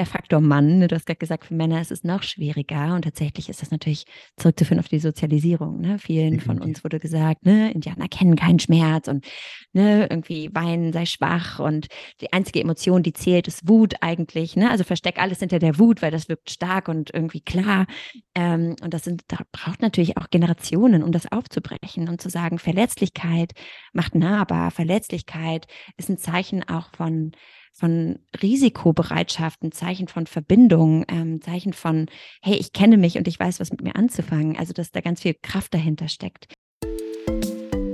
der Faktor Mann. Ne? Du hast gerade gesagt, für Männer ist es noch schwieriger und tatsächlich ist das natürlich zurückzuführen auf die Sozialisierung. Ne? Vielen Definitiv. von uns wurde gesagt, ne, Indianer kennen keinen Schmerz und ne, irgendwie weinen sei schwach und die einzige Emotion, die zählt, ist Wut eigentlich. Ne? Also versteck alles hinter der Wut, weil das wirkt stark und irgendwie klar. Ähm, und das sind, da braucht natürlich auch Generationen, um das aufzubrechen und zu sagen, Verletzlichkeit macht nahbar, Verletzlichkeit ist ein Zeichen auch von von Risikobereitschaft, ein Zeichen von Verbindung, ähm, Zeichen von, hey, ich kenne mich und ich weiß, was mit mir anzufangen. Also, dass da ganz viel Kraft dahinter steckt.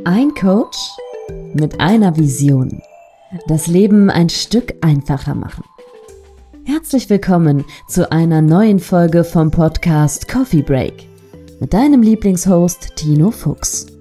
Ein Coach mit einer Vision. Das Leben ein Stück einfacher machen. Herzlich willkommen zu einer neuen Folge vom Podcast Coffee Break mit deinem Lieblingshost Tino Fuchs.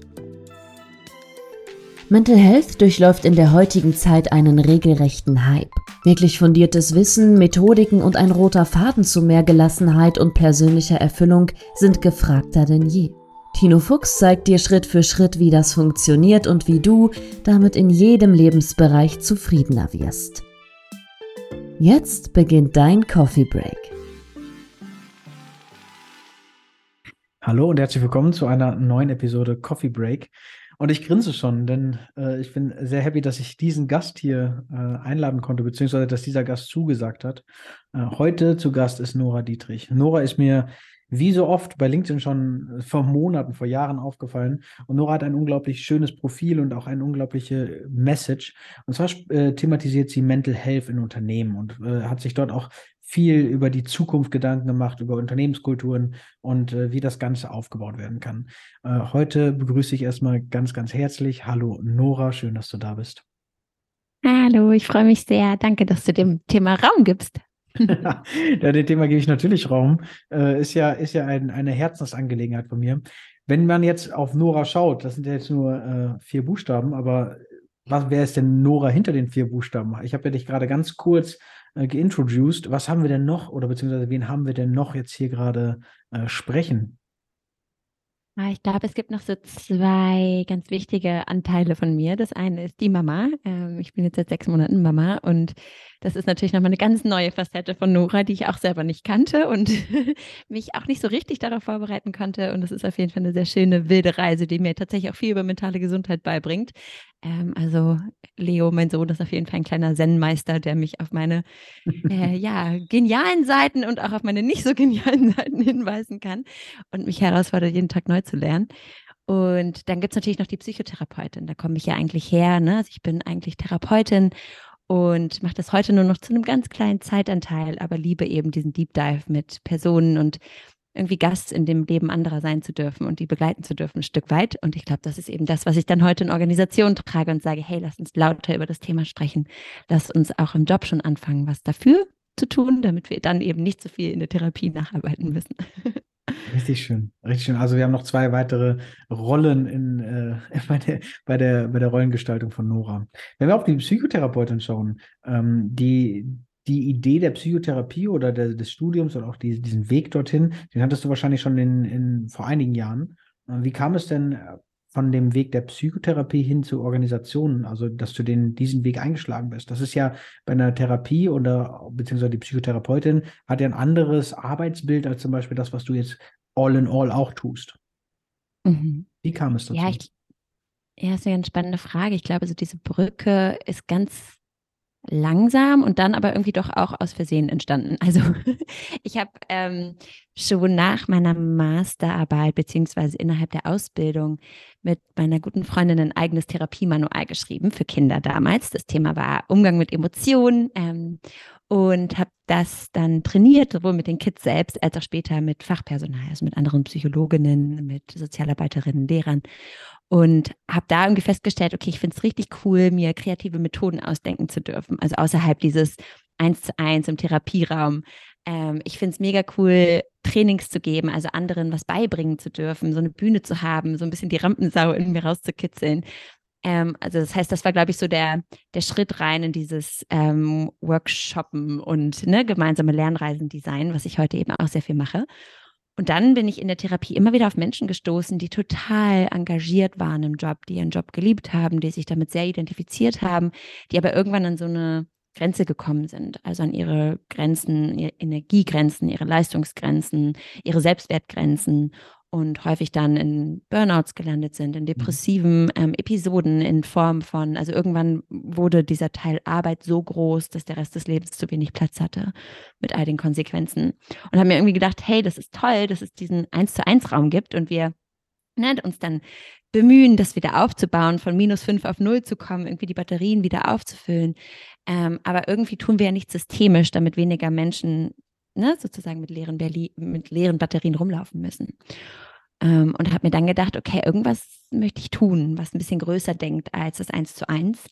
Mental Health durchläuft in der heutigen Zeit einen regelrechten Hype. Wirklich fundiertes Wissen, Methodiken und ein roter Faden zu mehr Gelassenheit und persönlicher Erfüllung sind gefragter denn je. Tino Fuchs zeigt dir Schritt für Schritt, wie das funktioniert und wie du damit in jedem Lebensbereich zufriedener wirst. Jetzt beginnt dein Coffee Break. Hallo und herzlich willkommen zu einer neuen Episode Coffee Break. Und ich grinse schon, denn äh, ich bin sehr happy, dass ich diesen Gast hier äh, einladen konnte, beziehungsweise dass dieser Gast zugesagt hat. Äh, heute zu Gast ist Nora Dietrich. Nora ist mir wie so oft bei LinkedIn schon vor Monaten, vor Jahren aufgefallen. Und Nora hat ein unglaublich schönes Profil und auch eine unglaubliche Message. Und zwar äh, thematisiert sie Mental Health in Unternehmen und äh, hat sich dort auch viel über die Zukunft Gedanken gemacht, über Unternehmenskulturen und äh, wie das Ganze aufgebaut werden kann. Äh, heute begrüße ich erstmal ganz, ganz herzlich. Hallo Nora, schön, dass du da bist. Hallo, ich freue mich sehr. Danke, dass du dem Thema Raum gibst. ja, dem Thema gebe ich natürlich Raum. Äh, ist ja, ist ja ein, eine Herzensangelegenheit von mir. Wenn man jetzt auf Nora schaut, das sind ja jetzt nur äh, vier Buchstaben, aber was, wer ist denn Nora hinter den vier Buchstaben? Ich habe ja dich gerade ganz kurz äh, geintroduced. Was haben wir denn noch oder beziehungsweise wen haben wir denn noch jetzt hier gerade äh, sprechen? Ah, ich glaube, es gibt noch so zwei ganz wichtige Anteile von mir. Das eine ist die Mama. Ähm, ich bin jetzt seit sechs Monaten Mama und das ist natürlich nochmal eine ganz neue Facette von Nora, die ich auch selber nicht kannte und mich auch nicht so richtig darauf vorbereiten konnte. Und das ist auf jeden Fall eine sehr schöne, wilde Reise, die mir tatsächlich auch viel über mentale Gesundheit beibringt. Ähm, also Leo, mein Sohn, ist auf jeden Fall ein kleiner Zen-Meister, der mich auf meine äh, ja, genialen Seiten und auch auf meine nicht so genialen Seiten hinweisen kann und mich herausfordert, jeden Tag neu zu lernen. Und dann gibt es natürlich noch die Psychotherapeutin. Da komme ich ja eigentlich her. Ne? Also ich bin eigentlich Therapeutin und mache das heute nur noch zu einem ganz kleinen Zeitanteil, aber liebe eben diesen Deep Dive mit Personen und irgendwie Gast in dem Leben anderer sein zu dürfen und die begleiten zu dürfen, ein Stück weit. Und ich glaube, das ist eben das, was ich dann heute in Organisationen trage und sage, hey, lass uns lauter über das Thema sprechen. Lass uns auch im Job schon anfangen, was dafür zu tun, damit wir dann eben nicht so viel in der Therapie nacharbeiten müssen. Richtig schön, richtig schön. Also wir haben noch zwei weitere Rollen in, äh, bei, der, bei, der, bei der Rollengestaltung von Nora. Wenn wir auf die Psychotherapeutin schauen, ähm, die, die Idee der Psychotherapie oder der, des Studiums oder auch die, diesen Weg dorthin, den hattest du wahrscheinlich schon in, in, vor einigen Jahren. Wie kam es denn äh, von dem Weg der Psychotherapie hin zu Organisationen, also dass du den, diesen Weg eingeschlagen bist. Das ist ja bei einer Therapie oder beziehungsweise die Psychotherapeutin hat ja ein anderes Arbeitsbild als zum Beispiel das, was du jetzt all in all auch tust. Mhm. Wie kam es dazu? Ja, ich, ja, ist eine ganz spannende Frage. Ich glaube, so diese Brücke ist ganz langsam und dann aber irgendwie doch auch aus Versehen entstanden. Also ich habe ähm, schon nach meiner Masterarbeit beziehungsweise innerhalb der Ausbildung mit meiner guten Freundin ein eigenes Therapiemanual geschrieben für Kinder damals. Das Thema war Umgang mit Emotionen ähm, und habe das dann trainiert, sowohl mit den Kids selbst als auch später mit Fachpersonal, also mit anderen Psychologinnen, mit Sozialarbeiterinnen, Lehrern und habe da irgendwie festgestellt, okay, ich finde es richtig cool, mir kreative Methoden ausdenken zu dürfen, also außerhalb dieses eins zu eins im Therapieraum. Ähm, ich finde es mega cool, Trainings zu geben, also anderen was beibringen zu dürfen, so eine Bühne zu haben, so ein bisschen die Rampensau in mir rauszukitzeln. Ähm, also das heißt, das war, glaube ich, so der, der Schritt rein in dieses ähm, Workshoppen und ne, gemeinsame Lernreisen Design, was ich heute eben auch sehr viel mache. Und dann bin ich in der Therapie immer wieder auf Menschen gestoßen, die total engagiert waren im Job, die ihren Job geliebt haben, die sich damit sehr identifiziert haben, die aber irgendwann an so eine Grenze gekommen sind, also an ihre Grenzen, ihre Energiegrenzen, ihre Leistungsgrenzen, ihre Selbstwertgrenzen und häufig dann in Burnouts gelandet sind, in mhm. depressiven ähm, Episoden in Form von, also irgendwann wurde dieser Teil Arbeit so groß, dass der Rest des Lebens zu wenig Platz hatte mit all den Konsequenzen. Und haben mir irgendwie gedacht, hey, das ist toll, dass es diesen eins zu eins Raum gibt und wir ne, uns dann bemühen, das wieder aufzubauen, von minus fünf auf null zu kommen, irgendwie die Batterien wieder aufzufüllen. Ähm, aber irgendwie tun wir ja nicht systemisch, damit weniger Menschen ne, sozusagen mit leeren, Berli mit leeren Batterien rumlaufen müssen. Ähm, und habe mir dann gedacht, okay, irgendwas möchte ich tun, was ein bisschen größer denkt als das Eins zu eins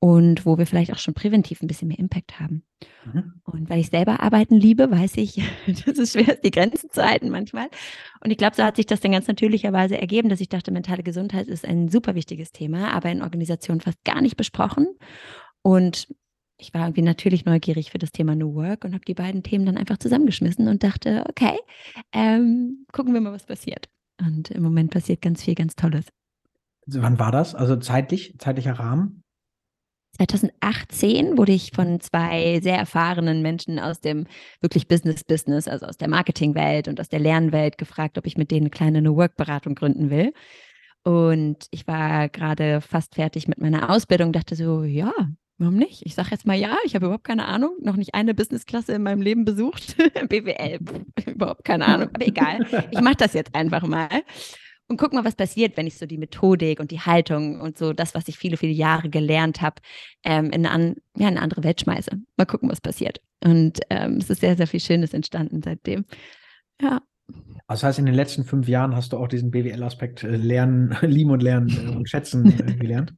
und wo wir vielleicht auch schon präventiv ein bisschen mehr Impact haben. Mhm. Und weil ich selber arbeiten liebe, weiß ich, dass es schwer ist, die Grenzen zu halten manchmal. Und ich glaube, so hat sich das dann ganz natürlicherweise ergeben, dass ich dachte, mentale Gesundheit ist ein super wichtiges Thema, aber in Organisationen fast gar nicht besprochen. Und ich war irgendwie natürlich neugierig für das Thema New Work und habe die beiden Themen dann einfach zusammengeschmissen und dachte, okay, ähm, gucken wir mal, was passiert. Und im Moment passiert ganz viel, ganz Tolles. Also wann war das? Also zeitlich, zeitlicher Rahmen? 2018 wurde ich von zwei sehr erfahrenen Menschen aus dem wirklich Business-Business, also aus der Marketingwelt und aus der Lernwelt gefragt, ob ich mit denen eine kleine New Work-Beratung gründen will. Und ich war gerade fast fertig mit meiner Ausbildung, dachte so, ja, Warum nicht? Ich sage jetzt mal ja, ich habe überhaupt keine Ahnung, noch nicht eine Businessklasse in meinem Leben besucht. BWL, überhaupt keine Ahnung, aber egal. Ich mache das jetzt einfach mal und guck mal, was passiert, wenn ich so die Methodik und die Haltung und so das, was ich viele, viele Jahre gelernt habe, ähm, in, an, ja, in eine andere Welt schmeiße. Mal gucken, was passiert. Und ähm, es ist sehr, sehr viel Schönes entstanden seitdem. Ja. Das heißt, in den letzten fünf Jahren hast du auch diesen BWL-Aspekt äh, lernen, lieben und lernen äh, und schätzen äh, gelernt?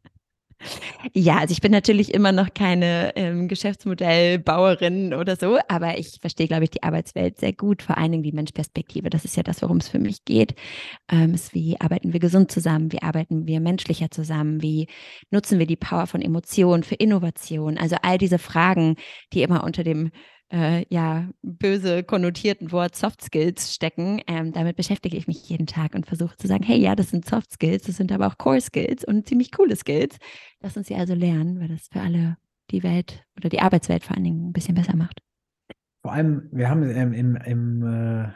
Ja, also ich bin natürlich immer noch keine ähm, Geschäftsmodellbauerin oder so, aber ich verstehe, glaube ich, die Arbeitswelt sehr gut, vor allen Dingen die Menschperspektive. Das ist ja das, worum es für mich geht. Ähm, ist, wie arbeiten wir gesund zusammen? Wie arbeiten wir menschlicher zusammen? Wie nutzen wir die Power von Emotionen für Innovation? Also all diese Fragen, die immer unter dem äh, ja, böse konnotierten Wort Soft Skills stecken. Ähm, damit beschäftige ich mich jeden Tag und versuche zu sagen, hey, ja, das sind Soft Skills, das sind aber auch Core Skills und ziemlich coole Skills. Lass uns sie also lernen, weil das für alle die Welt oder die Arbeitswelt vor allen Dingen ein bisschen besser macht. Vor allem, wir haben ähm, im, im äh,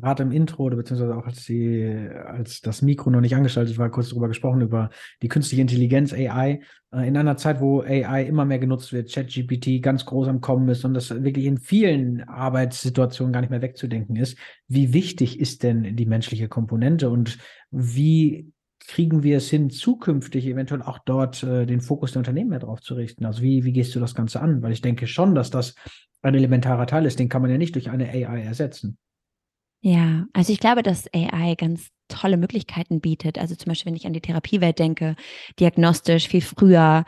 gerade im Intro oder beziehungsweise auch als, die, als das Mikro noch nicht angeschaltet war, kurz darüber gesprochen, über die künstliche Intelligenz, AI. Äh, in einer Zeit, wo AI immer mehr genutzt wird, ChatGPT ganz groß am Kommen ist und das wirklich in vielen Arbeitssituationen gar nicht mehr wegzudenken ist. Wie wichtig ist denn die menschliche Komponente und wie kriegen wir es hin, zukünftig eventuell auch dort äh, den Fokus der Unternehmen mehr drauf zu richten? Also wie, wie gehst du das Ganze an? Weil ich denke schon, dass das ein elementarer Teil ist, den kann man ja nicht durch eine AI ersetzen. Ja, also ich glaube, dass AI ganz tolle Möglichkeiten bietet. Also zum Beispiel, wenn ich an die Therapiewelt denke, diagnostisch viel früher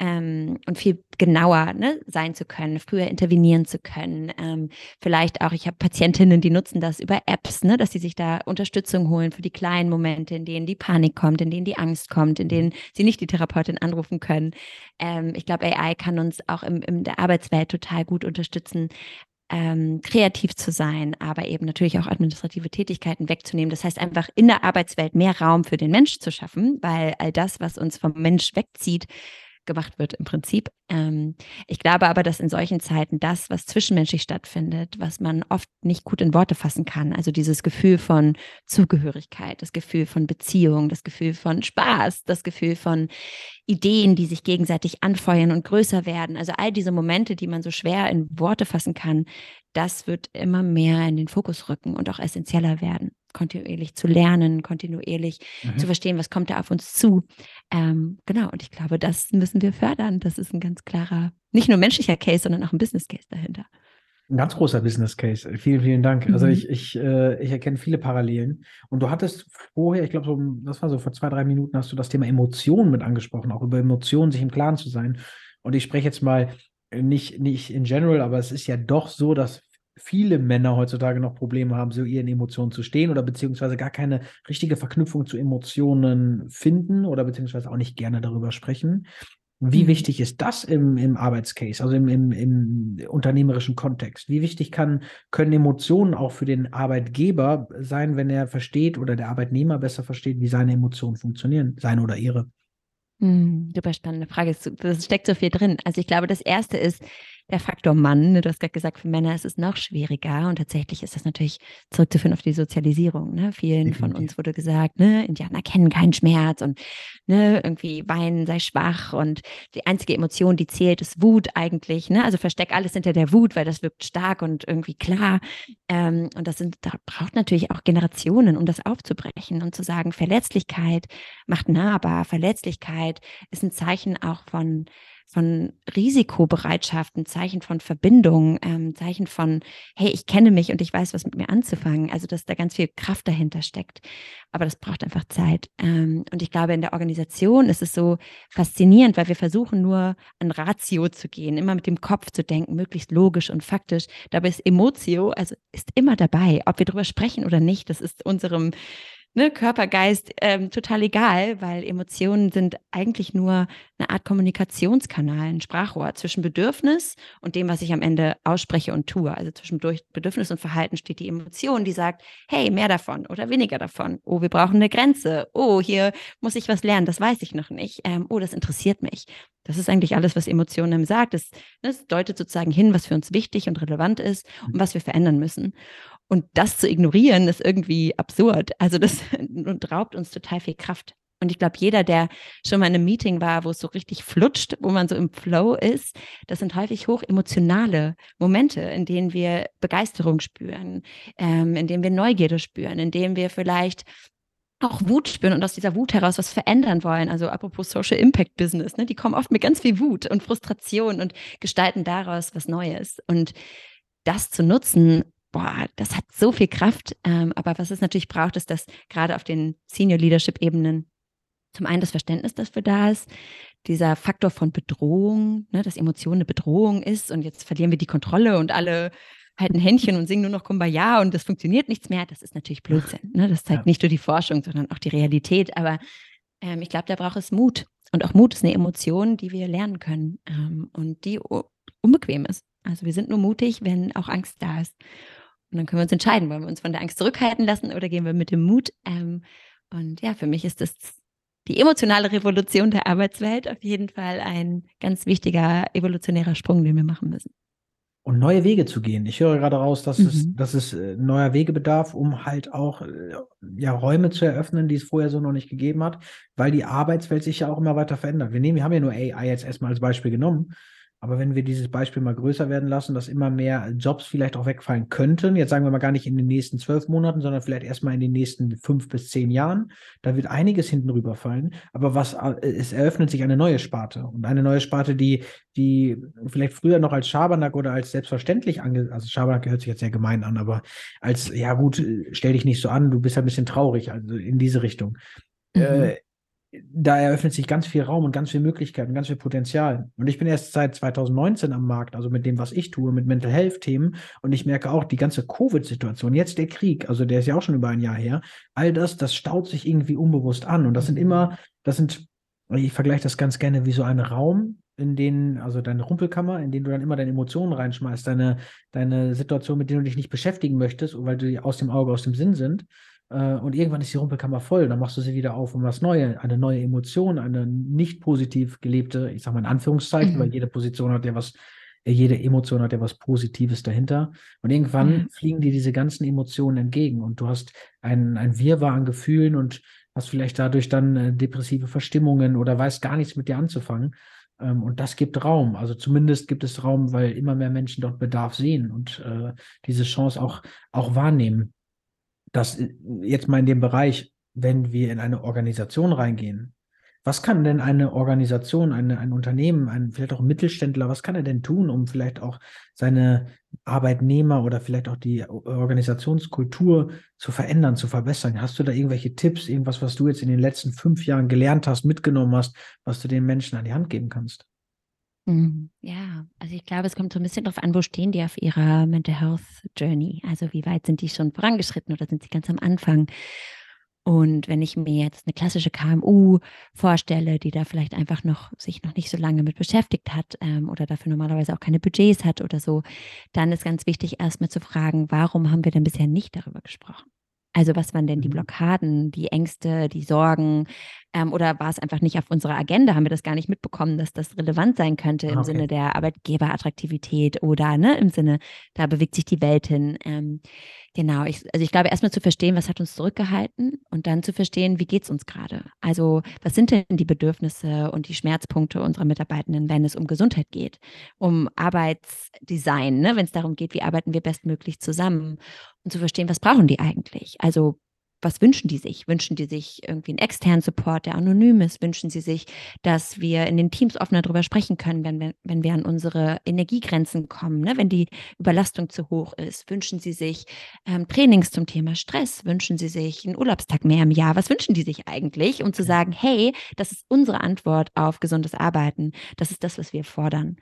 ähm, und viel genauer ne, sein zu können, früher intervenieren zu können. Ähm, vielleicht auch, ich habe Patientinnen, die nutzen das über Apps, ne, dass sie sich da Unterstützung holen für die kleinen Momente, in denen die Panik kommt, in denen die Angst kommt, in denen sie nicht die Therapeutin anrufen können. Ähm, ich glaube, AI kann uns auch im, in der Arbeitswelt total gut unterstützen, ähm, kreativ zu sein, aber eben natürlich auch administrative Tätigkeiten wegzunehmen. Das heißt einfach in der Arbeitswelt mehr Raum für den Mensch zu schaffen, weil all das, was uns vom Mensch wegzieht, gemacht wird im Prinzip. Ähm, ich glaube aber, dass in solchen Zeiten das, was zwischenmenschlich stattfindet, was man oft nicht gut in Worte fassen kann, also dieses Gefühl von Zugehörigkeit, das Gefühl von Beziehung, das Gefühl von Spaß, das Gefühl von Ideen, die sich gegenseitig anfeuern und größer werden, also all diese Momente, die man so schwer in Worte fassen kann, das wird immer mehr in den Fokus rücken und auch essentieller werden kontinuierlich zu lernen, kontinuierlich mhm. zu verstehen, was kommt da auf uns zu. Ähm, genau, und ich glaube, das müssen wir fördern. Das ist ein ganz klarer, nicht nur menschlicher Case, sondern auch ein Business Case dahinter. Ein ganz großer Business Case. Vielen, vielen Dank. Also mhm. Also ich, ich, äh, ich erkenne viele Parallelen. Und du hattest vorher, ich glaube, so, das war so vor zwei, drei Minuten, hast du das Thema Emotionen mit angesprochen, auch über Emotionen sich im Klaren zu sein. Und ich spreche jetzt mal nicht, nicht in general, aber es ist ja doch so, dass viele Männer heutzutage noch Probleme haben, so ihren Emotionen zu stehen oder beziehungsweise gar keine richtige Verknüpfung zu Emotionen finden oder beziehungsweise auch nicht gerne darüber sprechen. Wie mhm. wichtig ist das im, im Arbeitscase, also im, im, im unternehmerischen Kontext? Wie wichtig kann, können Emotionen auch für den Arbeitgeber sein, wenn er versteht oder der Arbeitnehmer besser versteht, wie seine Emotionen funktionieren, seine oder ihre? Hm, super spannende Frage. Es steckt so viel drin. Also ich glaube, das erste ist, der Faktor Mann. Ne? Du hast gerade gesagt, für Männer ist es noch schwieriger und tatsächlich ist das natürlich zurückzuführen auf die Sozialisierung. Ne? Vielen Definitiv. von uns wurde gesagt, ne, Indianer kennen keinen Schmerz und ne, irgendwie weinen sei schwach und die einzige Emotion, die zählt, ist Wut eigentlich. Ne? Also versteck alles hinter der Wut, weil das wirkt stark und irgendwie klar. Ähm, und das sind, da braucht natürlich auch Generationen, um das aufzubrechen und zu sagen, Verletzlichkeit macht nahbar, Verletzlichkeit ist ein Zeichen auch von von Risikobereitschaft, ein Zeichen von Verbindung, ähm, Zeichen von, hey, ich kenne mich und ich weiß, was mit mir anzufangen. Also, dass da ganz viel Kraft dahinter steckt. Aber das braucht einfach Zeit. Ähm, und ich glaube, in der Organisation ist es so faszinierend, weil wir versuchen nur an Ratio zu gehen, immer mit dem Kopf zu denken, möglichst logisch und faktisch. Dabei ist Emotio, also ist immer dabei, ob wir darüber sprechen oder nicht. Das ist unserem ne, Körper, Geist ähm, total egal, weil Emotionen sind eigentlich nur eine Art Kommunikationskanal, ein Sprachrohr zwischen Bedürfnis und dem, was ich am Ende ausspreche und tue. Also zwischen Bedürfnis und Verhalten steht die Emotion, die sagt, hey, mehr davon oder weniger davon. Oh, wir brauchen eine Grenze. Oh, hier muss ich was lernen, das weiß ich noch nicht. Ähm, oh, das interessiert mich. Das ist eigentlich alles, was Emotionen einem sagt. Es, das deutet sozusagen hin, was für uns wichtig und relevant ist und was wir verändern müssen. Und das zu ignorieren, ist irgendwie absurd. Also das raubt uns total viel Kraft. Und ich glaube, jeder, der schon mal in einem Meeting war, wo es so richtig flutscht, wo man so im Flow ist, das sind häufig hoch emotionale Momente, in denen wir Begeisterung spüren, ähm, in denen wir Neugierde spüren, in denen wir vielleicht auch Wut spüren und aus dieser Wut heraus was verändern wollen. Also apropos Social Impact Business, ne, die kommen oft mit ganz viel Wut und Frustration und gestalten daraus was Neues. Und das zu nutzen, boah, das hat so viel Kraft. Ähm, aber was es natürlich braucht, ist, dass gerade auf den Senior Leadership Ebenen zum einen das Verständnis dafür da ist, dieser Faktor von Bedrohung, ne, dass Emotion eine Bedrohung ist und jetzt verlieren wir die Kontrolle und alle halten Händchen und singen nur noch Kumbaya und das funktioniert nichts mehr. Das ist natürlich Blödsinn. Ne? Das zeigt ja. nicht nur die Forschung, sondern auch die Realität. Aber ähm, ich glaube, da braucht es Mut. Und auch Mut ist eine Emotion, die wir lernen können ähm, und die unbequem ist. Also wir sind nur mutig, wenn auch Angst da ist. Und dann können wir uns entscheiden, wollen wir uns von der Angst zurückhalten lassen oder gehen wir mit dem Mut. Ähm, und ja, für mich ist das die emotionale Revolution der Arbeitswelt auf jeden Fall ein ganz wichtiger evolutionärer Sprung, den wir machen müssen. Und neue Wege zu gehen. Ich höre gerade raus, dass mhm. es, dass es äh, neuer Wege bedarf, um halt auch äh, ja, Räume zu eröffnen, die es vorher so noch nicht gegeben hat, weil die Arbeitswelt sich ja auch immer weiter verändert. Wir nehmen, wir haben ja nur AI jetzt erstmal als Beispiel genommen. Aber wenn wir dieses Beispiel mal größer werden lassen, dass immer mehr Jobs vielleicht auch wegfallen könnten, jetzt sagen wir mal gar nicht in den nächsten zwölf Monaten, sondern vielleicht erstmal in den nächsten fünf bis zehn Jahren, da wird einiges hinten rüberfallen. Aber was, äh, es eröffnet sich eine neue Sparte und eine neue Sparte, die, die vielleicht früher noch als Schabernack oder als selbstverständlich ange, also Schabernack hört sich jetzt sehr gemein an, aber als, ja gut, stell dich nicht so an, du bist ein bisschen traurig, also in diese Richtung. Mhm. Äh, da eröffnet sich ganz viel Raum und ganz viel Möglichkeiten, ganz viel Potenzial. Und ich bin erst seit 2019 am Markt, also mit dem, was ich tue, mit Mental Health Themen. Und ich merke auch die ganze Covid-Situation, jetzt der Krieg, also der ist ja auch schon über ein Jahr her. All das, das staut sich irgendwie unbewusst an. Und das sind immer, das sind, ich vergleiche das ganz gerne wie so ein Raum, in den, also deine Rumpelkammer, in den du dann immer deine Emotionen reinschmeißt, deine, deine Situation, mit denen du dich nicht beschäftigen möchtest, weil die aus dem Auge, aus dem Sinn sind. Äh, und irgendwann ist die Rumpelkammer voll, dann machst du sie wieder auf um was Neues, eine neue Emotion, eine nicht positiv gelebte, ich sage mal in Anführungszeichen, mhm. weil jede Position hat ja was, äh, jede Emotion hat ja was Positives dahinter. Und irgendwann mhm. fliegen dir diese ganzen Emotionen entgegen und du hast ein, ein Wirrwarr an Gefühlen und hast vielleicht dadurch dann äh, depressive Verstimmungen oder weißt gar nichts mit dir anzufangen. Ähm, und das gibt Raum. Also zumindest gibt es Raum, weil immer mehr Menschen dort Bedarf sehen und äh, diese Chance auch, auch wahrnehmen dass äh, jetzt mal in dem Bereich, wenn wir in eine Organisation reingehen, was kann denn eine Organisation, eine, ein Unternehmen, ein, vielleicht auch ein Mittelständler, was kann er denn tun, um vielleicht auch seine Arbeitnehmer oder vielleicht auch die Organisationskultur zu verändern, zu verbessern? Hast du da irgendwelche Tipps, irgendwas, was du jetzt in den letzten fünf Jahren gelernt hast, mitgenommen hast, was du den Menschen an die Hand geben kannst? Mhm. Ja, also ich glaube, es kommt so ein bisschen darauf an, wo stehen die auf ihrer Mental Health Journey? Also wie weit sind die schon vorangeschritten oder sind sie ganz am Anfang? Und wenn ich mir jetzt eine klassische KMU vorstelle, die da vielleicht einfach noch sich noch nicht so lange mit beschäftigt hat ähm, oder dafür normalerweise auch keine Budgets hat oder so, dann ist ganz wichtig, erstmal zu fragen, warum haben wir denn bisher nicht darüber gesprochen? Also was waren denn die mhm. Blockaden, die Ängste, die Sorgen? Ähm, oder war es einfach nicht auf unserer Agenda? Haben wir das gar nicht mitbekommen, dass das relevant sein könnte im ah, okay. Sinne der Arbeitgeberattraktivität oder ne, im Sinne, da bewegt sich die Welt hin. Ähm, genau, ich, also ich glaube, erstmal zu verstehen, was hat uns zurückgehalten und dann zu verstehen, wie geht es uns gerade? Also, was sind denn die Bedürfnisse und die Schmerzpunkte unserer Mitarbeitenden, wenn es um Gesundheit geht, um Arbeitsdesign, ne, wenn es darum geht, wie arbeiten wir bestmöglich zusammen und zu verstehen, was brauchen die eigentlich? Also, was wünschen die sich? Wünschen die sich irgendwie einen externen Support, der anonym ist? Wünschen sie sich, dass wir in den Teams offener darüber sprechen können, wenn wir, wenn wir an unsere Energiegrenzen kommen, ne? wenn die Überlastung zu hoch ist? Wünschen sie sich ähm, Trainings zum Thema Stress? Wünschen sie sich einen Urlaubstag mehr im Jahr? Was wünschen die sich eigentlich? Um zu sagen, hey, das ist unsere Antwort auf gesundes Arbeiten. Das ist das, was wir fordern.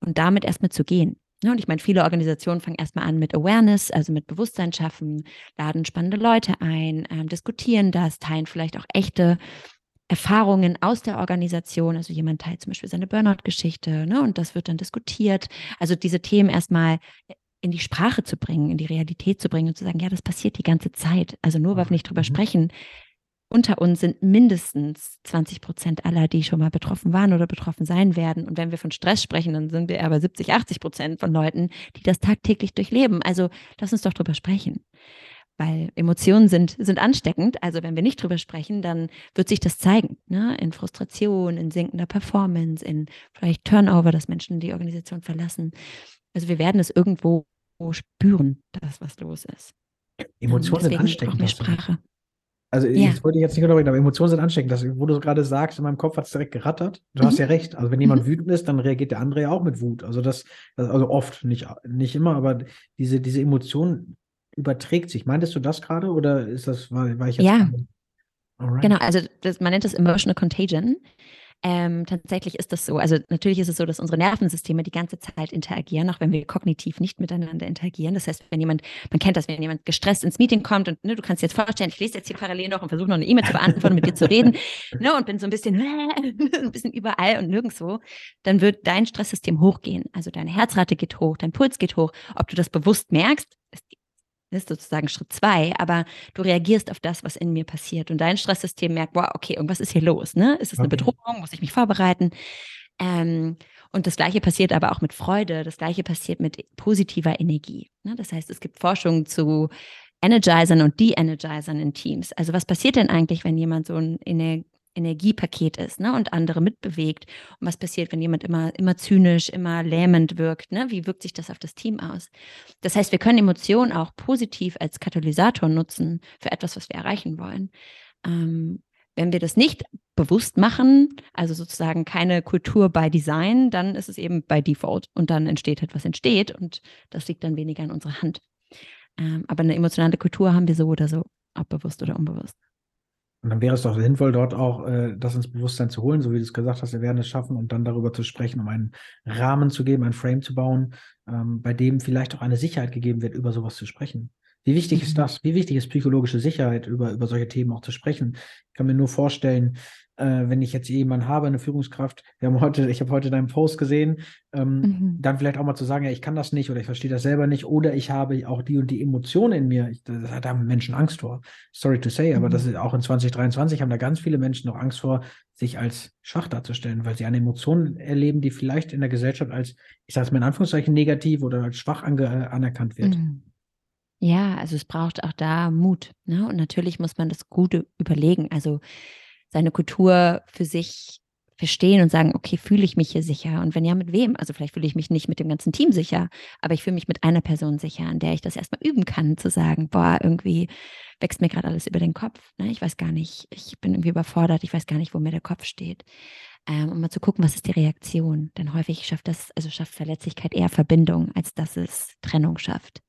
Und damit erstmal zu gehen. Ja, und ich meine, viele Organisationen fangen erstmal an mit Awareness, also mit Bewusstsein schaffen, laden spannende Leute ein, ähm, diskutieren das, teilen vielleicht auch echte Erfahrungen aus der Organisation. Also jemand teilt zum Beispiel seine Burnout-Geschichte ne, und das wird dann diskutiert. Also diese Themen erstmal in die Sprache zu bringen, in die Realität zu bringen und zu sagen, ja, das passiert die ganze Zeit. Also nur weil wir nicht drüber mhm. sprechen, unter uns sind mindestens 20 Prozent aller, die schon mal betroffen waren oder betroffen sein werden. Und wenn wir von Stress sprechen, dann sind wir aber 70, 80 Prozent von Leuten, die das tagtäglich durchleben. Also lass uns doch drüber sprechen. Weil Emotionen sind, sind ansteckend. Also wenn wir nicht drüber sprechen, dann wird sich das zeigen. Ne? In Frustration, in sinkender Performance, in vielleicht Turnover, dass Menschen die Organisation verlassen. Also wir werden es irgendwo spüren, das, was los ist. Emotionen sind ansteckend. Sprache. Also ja. ich wollte jetzt nicht unterbrechen, aber Emotionen sind ansteckend. Das, wo du gerade sagst, in meinem Kopf hat es direkt gerattert. Du mhm. hast ja recht. Also wenn jemand mhm. wütend ist, dann reagiert der andere ja auch mit Wut. Also das, also oft, nicht, nicht immer, aber diese, diese Emotion überträgt sich. Meintest du das gerade oder ist das, war, war ich jetzt? Ja. Genau, also das, man nennt das Emotional Contagion. Ähm, tatsächlich ist das so. Also natürlich ist es so, dass unsere Nervensysteme die ganze Zeit interagieren, auch wenn wir kognitiv nicht miteinander interagieren. Das heißt, wenn jemand, man kennt das, wenn jemand gestresst ins Meeting kommt und ne, du kannst dir jetzt vorstellen, ich lese jetzt hier parallel noch und versuche noch eine E-Mail zu beantworten, mit dir zu reden, ne, und bin so ein bisschen, ein bisschen überall und nirgendwo, dann wird dein Stresssystem hochgehen. Also deine Herzrate geht hoch, dein Puls geht hoch. Ob du das bewusst merkst, ist ist sozusagen Schritt zwei, aber du reagierst auf das, was in mir passiert. Und dein Stresssystem merkt, wow, okay, irgendwas ist hier los, ne? Ist es eine Bedrohung? Muss ich mich vorbereiten? Ähm, und das Gleiche passiert aber auch mit Freude. Das Gleiche passiert mit positiver Energie. Ne? Das heißt, es gibt Forschung zu Energizern und De-Energizern in Teams. Also was passiert denn eigentlich, wenn jemand so ein Energiepaket ist ne, und andere mitbewegt. Und was passiert, wenn jemand immer, immer zynisch, immer lähmend wirkt? Ne? Wie wirkt sich das auf das Team aus? Das heißt, wir können Emotionen auch positiv als Katalysator nutzen für etwas, was wir erreichen wollen. Ähm, wenn wir das nicht bewusst machen, also sozusagen keine Kultur by Design, dann ist es eben by Default und dann entsteht halt, was entsteht und das liegt dann weniger in unserer Hand. Ähm, aber eine emotionale Kultur haben wir so oder so, ob bewusst oder unbewusst. Und dann wäre es doch sinnvoll, dort auch äh, das ins Bewusstsein zu holen, so wie du es gesagt hast, wir werden es schaffen und dann darüber zu sprechen, um einen Rahmen zu geben, ein Frame zu bauen, ähm, bei dem vielleicht auch eine Sicherheit gegeben wird, über sowas zu sprechen. Wie wichtig mhm. ist das? Wie wichtig ist psychologische Sicherheit, über, über solche Themen auch zu sprechen? Ich kann mir nur vorstellen, äh, wenn ich jetzt jemanden habe, eine Führungskraft, wir haben heute, ich habe heute deinen Post gesehen, ähm, mhm. dann vielleicht auch mal zu sagen, ja, ich kann das nicht oder ich verstehe das selber nicht oder ich habe auch die und die Emotionen in mir. Ich, da haben Menschen Angst vor. Sorry to say, mhm. aber das ist auch in 2023 haben da ganz viele Menschen noch Angst vor, sich als schwach darzustellen, weil sie eine Emotion erleben, die vielleicht in der Gesellschaft als, ich sage es mal in Anführungszeichen, negativ oder als schwach anerkannt wird. Mhm. Ja, also es braucht auch da Mut. Ne? Und natürlich muss man das Gute überlegen. Also seine Kultur für sich verstehen und sagen, okay, fühle ich mich hier sicher? Und wenn ja, mit wem? Also vielleicht fühle ich mich nicht mit dem ganzen Team sicher, aber ich fühle mich mit einer Person sicher, an der ich das erstmal üben kann, zu sagen, boah, irgendwie wächst mir gerade alles über den Kopf. Ne? Ich weiß gar nicht, ich bin irgendwie überfordert, ich weiß gar nicht, wo mir der Kopf steht. Ähm, um mal zu gucken, was ist die Reaktion? Denn häufig schafft das, also schafft Verletzlichkeit eher Verbindung, als dass es Trennung schafft.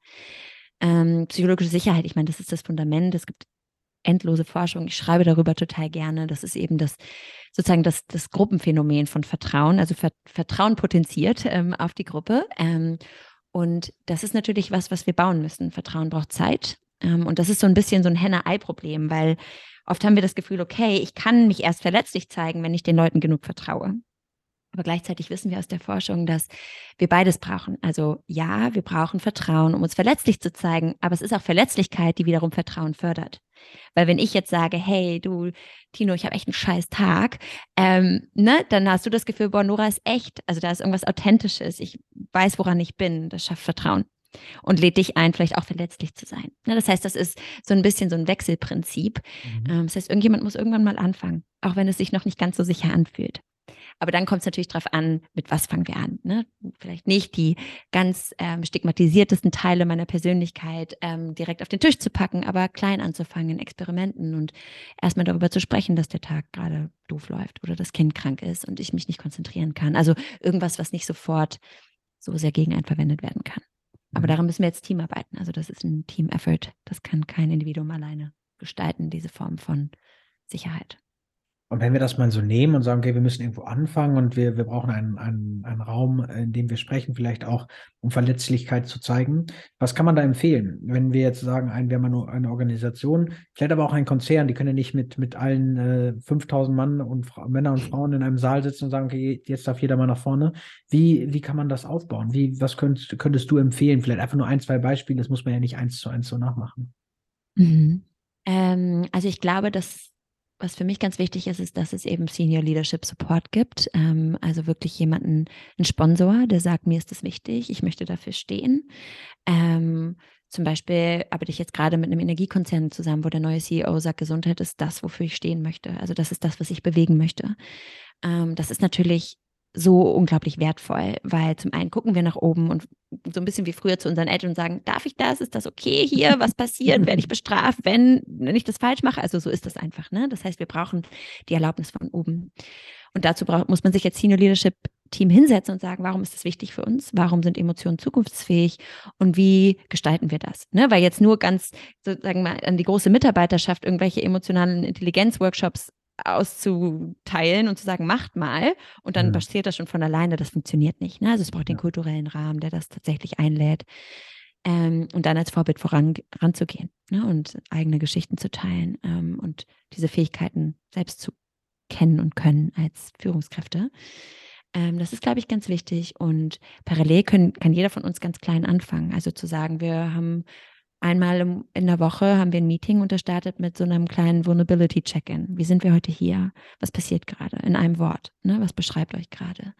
Ähm, psychologische Sicherheit, ich meine, das ist das Fundament. Es gibt endlose Forschung. Ich schreibe darüber total gerne. Das ist eben das sozusagen das, das Gruppenphänomen von Vertrauen, also Vertrauen potenziert ähm, auf die Gruppe. Ähm, und das ist natürlich was, was wir bauen müssen. Vertrauen braucht Zeit. Ähm, und das ist so ein bisschen so ein Henne-Ei-Problem, weil oft haben wir das Gefühl, okay, ich kann mich erst verletzlich zeigen, wenn ich den Leuten genug vertraue. Aber gleichzeitig wissen wir aus der Forschung, dass wir beides brauchen. Also ja, wir brauchen Vertrauen, um uns verletzlich zu zeigen, aber es ist auch Verletzlichkeit, die wiederum Vertrauen fördert. Weil wenn ich jetzt sage, hey, du, Tino, ich habe echt einen scheiß Tag, ähm, ne, dann hast du das Gefühl, boah, Nora ist echt, also da ist irgendwas Authentisches, ich weiß, woran ich bin, das schafft Vertrauen und lädt dich ein, vielleicht auch verletzlich zu sein. Ne, das heißt, das ist so ein bisschen so ein Wechselprinzip. Mhm. Ähm, das heißt, irgendjemand muss irgendwann mal anfangen, auch wenn es sich noch nicht ganz so sicher anfühlt. Aber dann kommt es natürlich darauf an, mit was fangen wir an. Ne? Vielleicht nicht die ganz ähm, stigmatisiertesten Teile meiner Persönlichkeit ähm, direkt auf den Tisch zu packen, aber klein anzufangen in Experimenten und erstmal darüber zu sprechen, dass der Tag gerade doof läuft oder das Kind krank ist und ich mich nicht konzentrieren kann. Also irgendwas, was nicht sofort so sehr gegen einen verwendet werden kann. Aber mhm. daran müssen wir jetzt Team arbeiten. Also das ist ein Team-Effort. Das kann kein Individuum alleine gestalten, diese Form von Sicherheit. Und wenn wir das mal so nehmen und sagen, okay, wir müssen irgendwo anfangen und wir, wir brauchen einen, einen, einen Raum, in dem wir sprechen, vielleicht auch, um Verletzlichkeit zu zeigen, was kann man da empfehlen? Wenn wir jetzt sagen, ein, wir haben eine, eine Organisation, vielleicht aber auch ein Konzern, die können ja nicht mit, mit allen äh, 5000 Mann und Männer und Frauen in einem Saal sitzen und sagen, okay, jetzt darf jeder mal nach vorne. Wie, wie kann man das aufbauen? Wie, was könntest, könntest du empfehlen? Vielleicht einfach nur ein, zwei Beispiele, das muss man ja nicht eins zu eins so nachmachen. Mhm. Ähm, also ich glaube, dass was für mich ganz wichtig ist, ist, dass es eben Senior Leadership Support gibt. Ähm, also wirklich jemanden, einen Sponsor, der sagt, mir ist das wichtig, ich möchte dafür stehen. Ähm, zum Beispiel arbeite ich jetzt gerade mit einem Energiekonzern zusammen, wo der neue CEO sagt, Gesundheit ist das, wofür ich stehen möchte. Also das ist das, was ich bewegen möchte. Ähm, das ist natürlich so unglaublich wertvoll, weil zum einen gucken wir nach oben und so ein bisschen wie früher zu unseren Eltern und sagen, darf ich das? Ist das okay hier? Was passiert? Werde ich bestraft, wenn ich das falsch mache? Also so ist das einfach. Ne? Das heißt, wir brauchen die Erlaubnis von oben. Und dazu braucht, muss man sich als Senior Leadership Team hinsetzen und sagen, warum ist das wichtig für uns? Warum sind Emotionen zukunftsfähig? Und wie gestalten wir das? Ne? Weil jetzt nur ganz sozusagen mal an die große Mitarbeiterschaft irgendwelche emotionalen Intelligenz-Workshops auszuteilen und zu sagen, macht mal und dann mhm. passiert das schon von alleine, das funktioniert nicht. Ne? Also es braucht den kulturellen Rahmen, der das tatsächlich einlädt. Ähm, und dann als Vorbild voranzugehen ne? und eigene Geschichten zu teilen ähm, und diese Fähigkeiten selbst zu kennen und können als Führungskräfte. Ähm, das ist, glaube ich, ganz wichtig. Und parallel können, kann jeder von uns ganz klein anfangen. Also zu sagen, wir haben Einmal in der Woche haben wir ein Meeting unterstartet mit so einem kleinen Vulnerability Check-in. Wie sind wir heute hier? Was passiert gerade? In einem Wort. Ne? Was beschreibt euch gerade?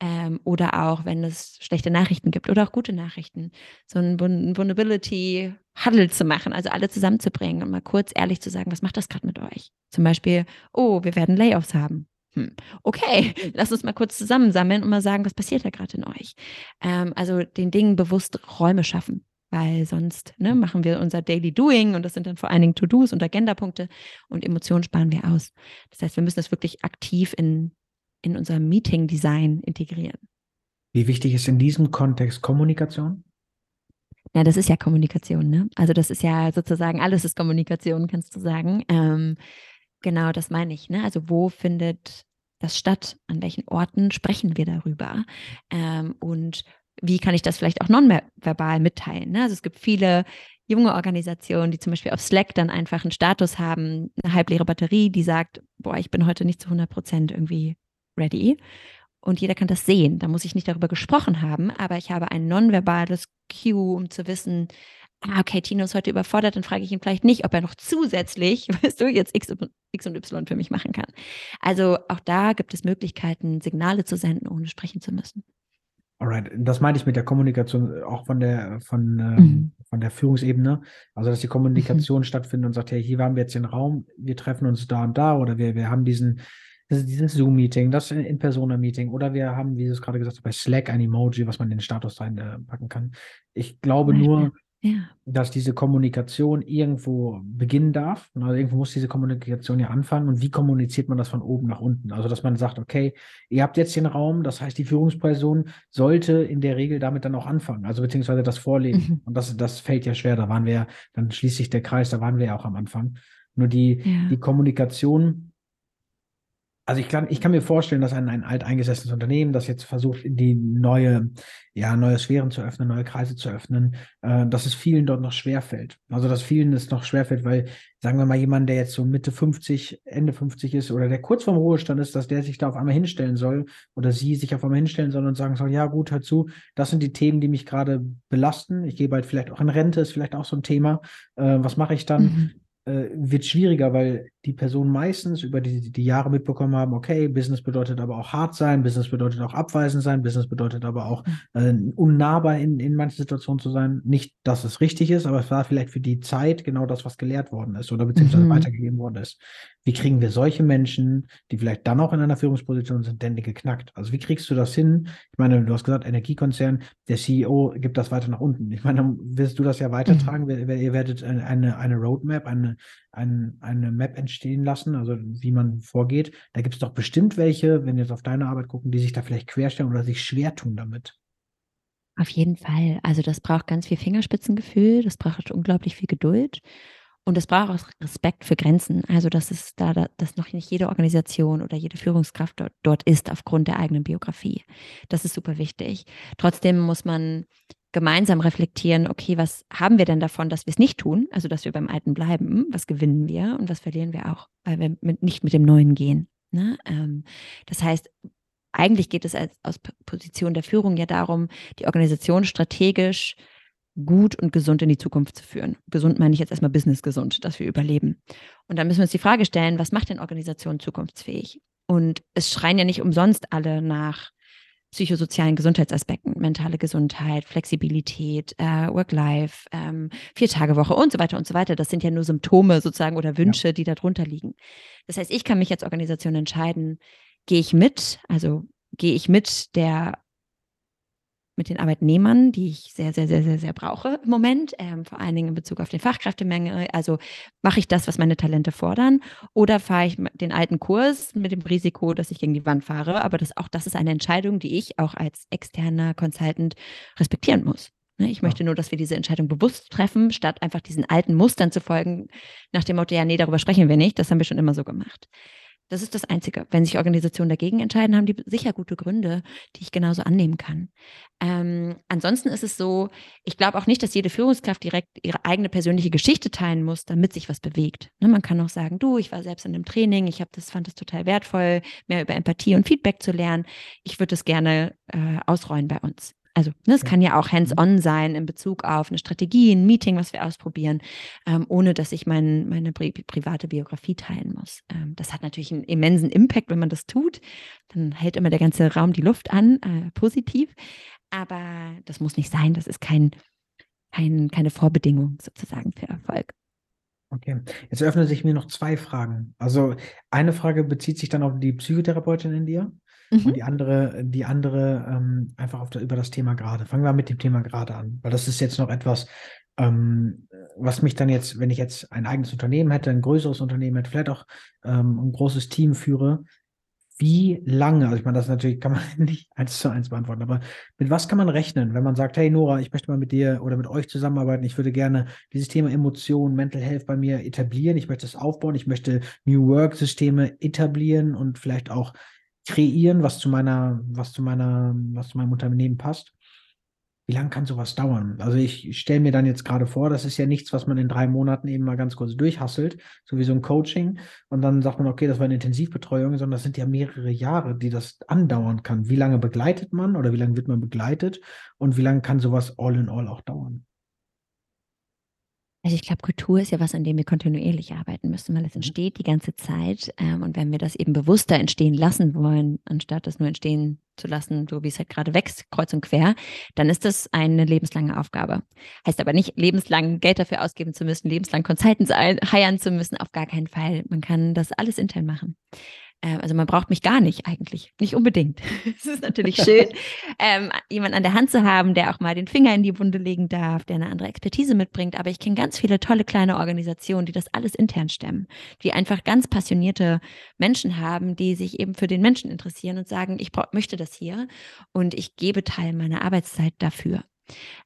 Ähm, oder auch, wenn es schlechte Nachrichten gibt oder auch gute Nachrichten, so ein Vulnerability Huddle zu machen, also alle zusammenzubringen und mal kurz ehrlich zu sagen, was macht das gerade mit euch? Zum Beispiel, oh, wir werden Layoffs haben. Hm. Okay, lass uns mal kurz zusammensammeln und mal sagen, was passiert da gerade in euch? Ähm, also den Dingen bewusst Räume schaffen weil sonst ne, machen wir unser Daily Doing und das sind dann vor allen Dingen To-Dos und Agendapunkte und Emotionen sparen wir aus. Das heißt, wir müssen das wirklich aktiv in, in unser Meeting-Design integrieren. Wie wichtig ist in diesem Kontext Kommunikation? Ja, das ist ja Kommunikation, ne? Also das ist ja sozusagen, alles ist Kommunikation, kannst du sagen. Ähm, genau, das meine ich, ne? Also wo findet das statt? An welchen Orten sprechen wir darüber? Ähm, und wie kann ich das vielleicht auch nonverbal mitteilen? Ne? Also es gibt viele junge Organisationen, die zum Beispiel auf Slack dann einfach einen Status haben, eine halbleere Batterie, die sagt, boah, ich bin heute nicht zu 100 Prozent irgendwie ready. Und jeder kann das sehen. Da muss ich nicht darüber gesprochen haben, aber ich habe ein nonverbales Cue, um zu wissen, ah, okay, Tino ist heute überfordert, dann frage ich ihn vielleicht nicht, ob er noch zusätzlich, weißt du, jetzt X, X und Y für mich machen kann. Also auch da gibt es Möglichkeiten, Signale zu senden, ohne sprechen zu müssen. Alright, das meinte ich mit der Kommunikation, äh, auch von der, von, ähm, mhm. von der Führungsebene. Also, dass die Kommunikation mhm. stattfindet und sagt, hey, hier haben wir jetzt den Raum, wir treffen uns da und da oder wir, wir haben diesen, dieses Zoom-Meeting, das In-Persona-Meeting oder wir haben, wie du es gerade gesagt hast, bei Slack ein Emoji, was man in den Status reinpacken kann. Ich glaube nur, ja. dass diese Kommunikation irgendwo beginnen darf. Also irgendwo muss diese Kommunikation ja anfangen. Und wie kommuniziert man das von oben nach unten? Also, dass man sagt, okay, ihr habt jetzt den Raum, das heißt, die Führungsperson sollte in der Regel damit dann auch anfangen, also beziehungsweise das vorlegen. Mhm. Und das, das fällt ja schwer. Da waren wir ja, dann schließt sich der Kreis, da waren wir ja auch am Anfang. Nur die, ja. die Kommunikation also ich kann, ich kann mir vorstellen, dass ein, ein alteingesessenes Unternehmen, das jetzt versucht, in die neue, ja, neue Sphären zu öffnen, neue Kreise zu öffnen, äh, dass es vielen dort noch schwerfällt. Also dass vielen es noch schwerfällt, weil, sagen wir mal, jemand, der jetzt so Mitte 50, Ende 50 ist oder der kurz vorm Ruhestand ist, dass der sich da auf einmal hinstellen soll oder sie sich auf einmal hinstellen soll und sagen soll, ja gut, hör zu, das sind die Themen, die mich gerade belasten. Ich gehe bald vielleicht auch in Rente, ist vielleicht auch so ein Thema. Äh, was mache ich dann? Mhm äh, wird schwieriger, weil die Personen meistens über die, die Jahre mitbekommen haben, okay, Business bedeutet aber auch hart sein, Business bedeutet auch abweisend sein, Business bedeutet aber auch äh, unnahbar in, in manchen Situationen zu sein. Nicht, dass es richtig ist, aber es war vielleicht für die Zeit genau das, was gelehrt worden ist oder beziehungsweise mhm. weitergegeben worden ist. Wie kriegen wir solche Menschen, die vielleicht dann auch in einer Führungsposition sind, denn geknackt? Also wie kriegst du das hin? Ich meine, du hast gesagt, Energiekonzern, der CEO gibt das weiter nach unten. Ich meine, dann wirst du das ja weitertragen. Mhm. Ihr werdet eine, eine Roadmap, eine, eine, eine Map entstehen lassen, also wie man vorgeht. Da gibt es doch bestimmt welche, wenn wir jetzt auf deine Arbeit gucken, die sich da vielleicht querstellen oder sich schwer tun damit. Auf jeden Fall. Also das braucht ganz viel Fingerspitzengefühl, das braucht unglaublich viel Geduld und es braucht auch Respekt für Grenzen. Also dass es da, dass noch nicht jede Organisation oder jede Führungskraft dort, dort ist aufgrund der eigenen Biografie. Das ist super wichtig. Trotzdem muss man gemeinsam reflektieren, okay, was haben wir denn davon, dass wir es nicht tun, also dass wir beim Alten bleiben, was gewinnen wir und was verlieren wir auch, weil wir mit, nicht mit dem Neuen gehen. Ne? Ähm, das heißt, eigentlich geht es als, aus Position der Führung ja darum, die Organisation strategisch gut und gesund in die Zukunft zu führen. Gesund meine ich jetzt erstmal business gesund, dass wir überleben. Und dann müssen wir uns die Frage stellen, was macht denn Organisationen zukunftsfähig? Und es schreien ja nicht umsonst alle nach psychosozialen Gesundheitsaspekten, mentale Gesundheit, Flexibilität, äh, Work-Life, ähm, Vier-Tage-Woche und so weiter und so weiter. Das sind ja nur Symptome sozusagen oder Wünsche, ja. die darunter liegen. Das heißt, ich kann mich als Organisation entscheiden, gehe ich mit, also gehe ich mit der mit den Arbeitnehmern, die ich sehr, sehr, sehr, sehr, sehr brauche im Moment, ähm, vor allen Dingen in Bezug auf den Fachkräftemenge. Also mache ich das, was meine Talente fordern, oder fahre ich den alten Kurs mit dem Risiko, dass ich gegen die Wand fahre. Aber das, auch das ist eine Entscheidung, die ich auch als externer Consultant respektieren muss. Ne, ich möchte nur, dass wir diese Entscheidung bewusst treffen, statt einfach diesen alten Mustern zu folgen, nach dem Motto, ja, nee, darüber sprechen wir nicht, das haben wir schon immer so gemacht. Das ist das Einzige. Wenn sich Organisationen dagegen entscheiden, haben die sicher gute Gründe, die ich genauso annehmen kann. Ähm, ansonsten ist es so, ich glaube auch nicht, dass jede Führungskraft direkt ihre eigene persönliche Geschichte teilen muss, damit sich was bewegt. Ne, man kann auch sagen, du, ich war selbst in einem Training, ich habe das, fand das total wertvoll, mehr über Empathie und Feedback zu lernen. Ich würde das gerne äh, ausrollen bei uns. Also ne, es kann ja auch hands-on sein in Bezug auf eine Strategie, ein Meeting, was wir ausprobieren, ähm, ohne dass ich mein, meine pri private Biografie teilen muss. Ähm, das hat natürlich einen immensen Impact, wenn man das tut. Dann hält immer der ganze Raum die Luft an, äh, positiv. Aber das muss nicht sein. Das ist kein, kein, keine Vorbedingung sozusagen für Erfolg. Okay, jetzt öffnen sich mir noch zwei Fragen. Also eine Frage bezieht sich dann auf die Psychotherapeutin in dir. Mhm. Und die andere, die andere ähm, einfach auf über das Thema gerade. Fangen wir mit dem Thema gerade an, weil das ist jetzt noch etwas, ähm, was mich dann jetzt, wenn ich jetzt ein eigenes Unternehmen hätte, ein größeres Unternehmen hätte, vielleicht auch ähm, ein großes Team führe, wie lange, also ich meine, das natürlich kann man nicht eins zu eins beantworten, aber mit was kann man rechnen, wenn man sagt, hey Nora, ich möchte mal mit dir oder mit euch zusammenarbeiten, ich würde gerne dieses Thema Emotionen, Mental Health bei mir etablieren, ich möchte es aufbauen, ich möchte New Work Systeme etablieren und vielleicht auch kreieren, was zu meiner, was zu meiner, was zu meinem Unternehmen passt. Wie lange kann sowas dauern? Also ich stelle mir dann jetzt gerade vor, das ist ja nichts, was man in drei Monaten eben mal ganz kurz durchhasselt, so wie so ein Coaching. Und dann sagt man, okay, das war eine Intensivbetreuung, sondern das sind ja mehrere Jahre, die das andauern kann. Wie lange begleitet man oder wie lange wird man begleitet und wie lange kann sowas all in all auch dauern? Also ich glaube, Kultur ist ja was, an dem wir kontinuierlich arbeiten müssen, weil es mhm. entsteht die ganze Zeit. Ähm, und wenn wir das eben bewusster entstehen lassen wollen, anstatt es nur entstehen zu lassen, so wie es halt gerade wächst, kreuz und quer, dann ist das eine lebenslange Aufgabe. Heißt aber nicht, lebenslang Geld dafür ausgeben zu müssen, lebenslang Consultants heiern zu müssen, auf gar keinen Fall. Man kann das alles intern machen. Ähm, also man braucht mich gar nicht eigentlich, nicht unbedingt. es ist natürlich schön, ähm, jemanden an der Hand zu haben, der auch mal den Finger in die Wunde legen darf, der eine andere Expertise mitbringt. Aber ich kenne ganz viele tolle kleine Organisationen, die das alles intern stemmen, die einfach ganz passionierte Menschen haben, die sich eben für den Menschen interessieren und sagen, ich möchte das hier und ich gebe Teil meiner Arbeitszeit dafür.